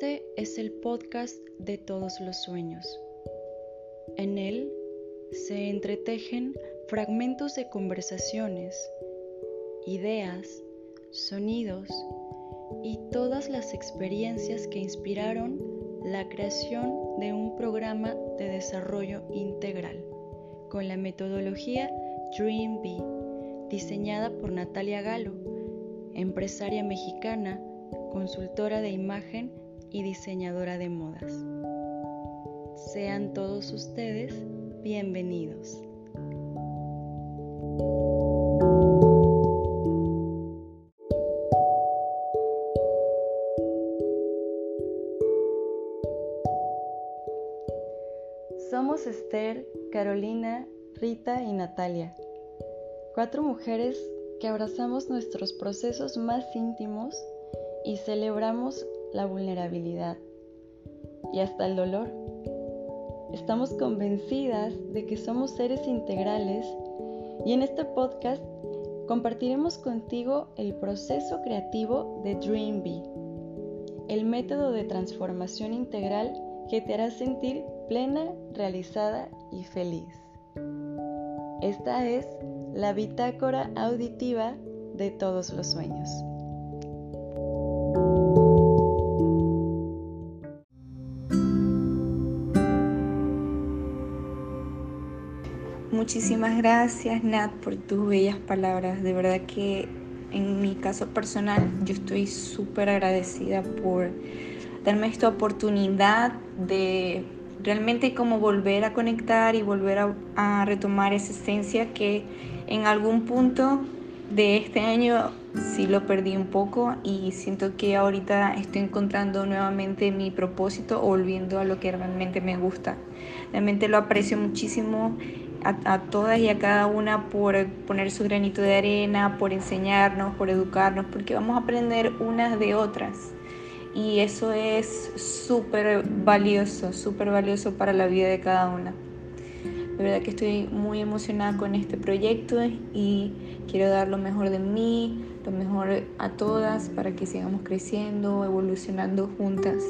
Este es el podcast de todos los sueños. En él se entretejen fragmentos de conversaciones, ideas, sonidos y todas las experiencias que inspiraron la creación de un programa de desarrollo integral con la metodología Dream diseñada por Natalia Galo, empresaria mexicana, consultora de imagen y diseñadora de modas. Sean todos ustedes bienvenidos. Somos Esther, Carolina, Rita y Natalia, cuatro mujeres que abrazamos nuestros procesos más íntimos y celebramos la vulnerabilidad y hasta el dolor. Estamos convencidas de que somos seres integrales y en este podcast compartiremos contigo el proceso creativo de Dream el método de transformación integral que te hará sentir plena, realizada y feliz. Esta es la bitácora auditiva de todos los sueños. Muchísimas gracias Nat por tus bellas palabras. De verdad que en mi caso personal yo estoy súper agradecida por darme esta oportunidad de realmente como volver a conectar y volver a, retomar esa esencia que en algún punto de este año sí lo perdí un poco y siento que ahorita estoy encontrando nuevamente mi propósito o volviendo a lo que realmente me gusta. Realmente lo aprecio muchísimo a, todas y a cada una por poner su granito de arena, por enseñarnos, por educarnos, porque vamos a aprender unas de otras y eso es súper valioso, súper valioso para la vida de cada una. De verdad que estoy muy emocionada con este proyecto y quiero dar lo mejor de mí, lo mejor a todas para que sigamos creciendo, evolucionando juntas.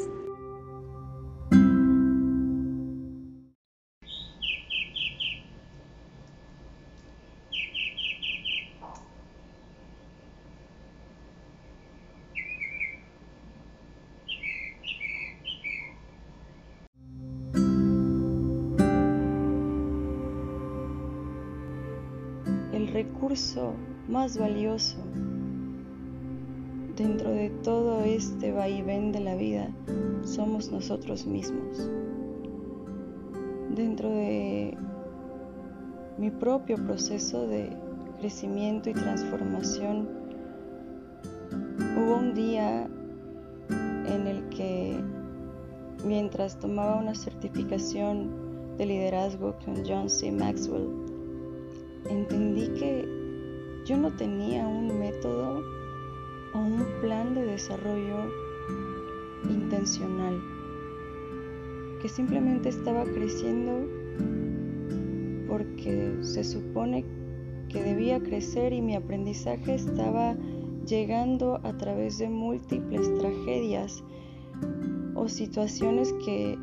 Recurso más valioso dentro de todo este vaivén de la vida somos nosotros mismos. Dentro de mi propio proceso de crecimiento y transformación, hubo un día en el que mientras tomaba una certificación de liderazgo con John C. Maxwell, entendí que yo no tenía un método o un plan de desarrollo intencional, que simplemente estaba creciendo porque se supone que debía crecer y mi aprendizaje estaba llegando a través de múltiples tragedias o situaciones que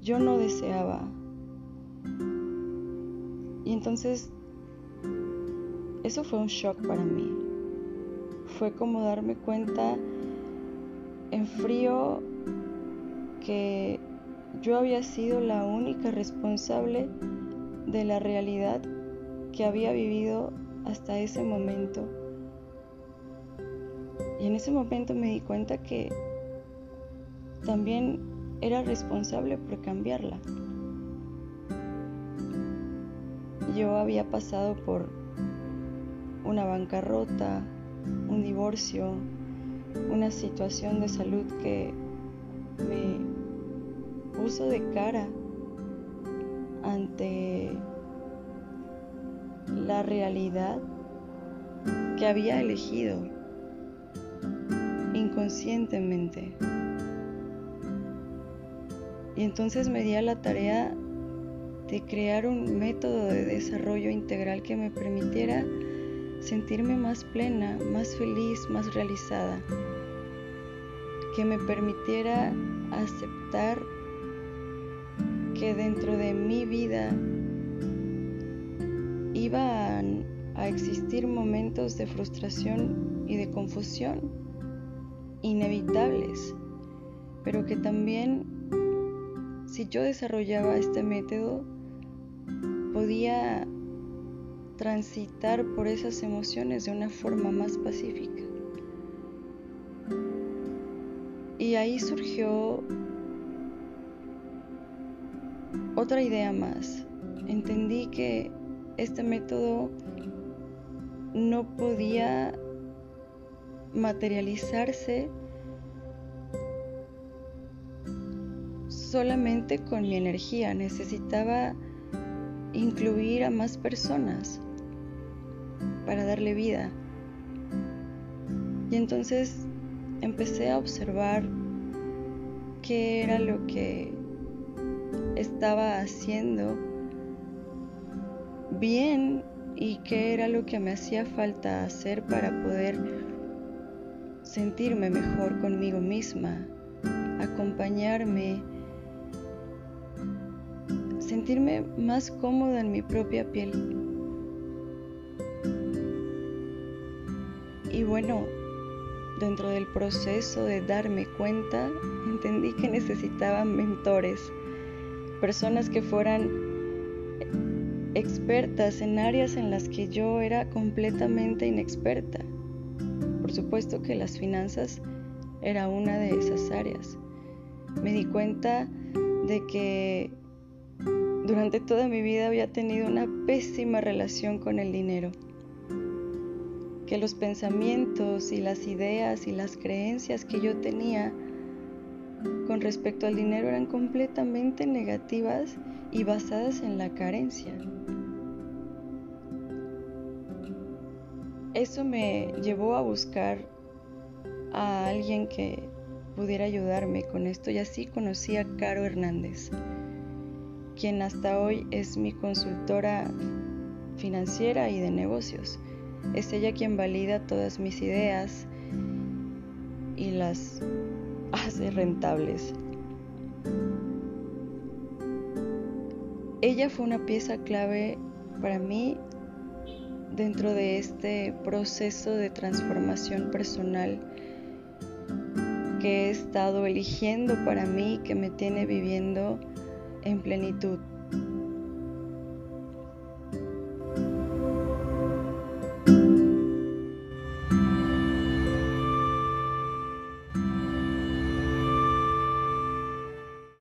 yo no deseaba. Y entonces eso fue un shock para mí. Fue como darme cuenta en frío que yo había sido la única responsable de la realidad que había vivido hasta ese momento. Y en ese momento me di cuenta que también era responsable por cambiarla. Yo había pasado por una bancarrota, un divorcio, una situación de salud que me puso de cara ante la realidad que había elegido inconscientemente. Y entonces me di a la tarea de crear un método de desarrollo integral que me permitiera sentirme más plena, más feliz, más realizada, que me permitiera aceptar que dentro de mi vida iban a existir momentos de frustración y de confusión inevitables, pero que también si yo desarrollaba este método podía transitar por esas emociones de una forma más pacífica. Y ahí surgió otra idea más. Entendí que este método no podía materializarse solamente con mi energía, necesitaba incluir a más personas para darle vida. Y entonces empecé a observar qué era lo que estaba haciendo bien y qué era lo que me hacía falta hacer para poder sentirme mejor conmigo misma, acompañarme, sentirme más cómoda en mi propia piel. Y bueno, dentro del proceso de darme cuenta, entendí que necesitaba mentores personas que fueran expertas en áreas en las que yo era completamente inexperta. Por supuesto que las finanzas era una de esas áreas. Me di cuenta de que durante toda mi vida había tenido una pésima relación con el dinero. Que los pensamientos y las ideas y las creencias que yo tenía con respecto al dinero eran completamente negativas y basadas en la carencia. Eso me llevó a buscar a alguien que pudiera ayudarme con esto y así conocí a Caro Hernández, quien hasta hoy es mi consultora financiera y de negocios. Es ella quien valida todas mis ideas y las hace rentables. Ella fue una pieza clave para mí dentro de este proceso de transformación personal que he estado eligiendo para mí, que me tiene viviendo en plenitud.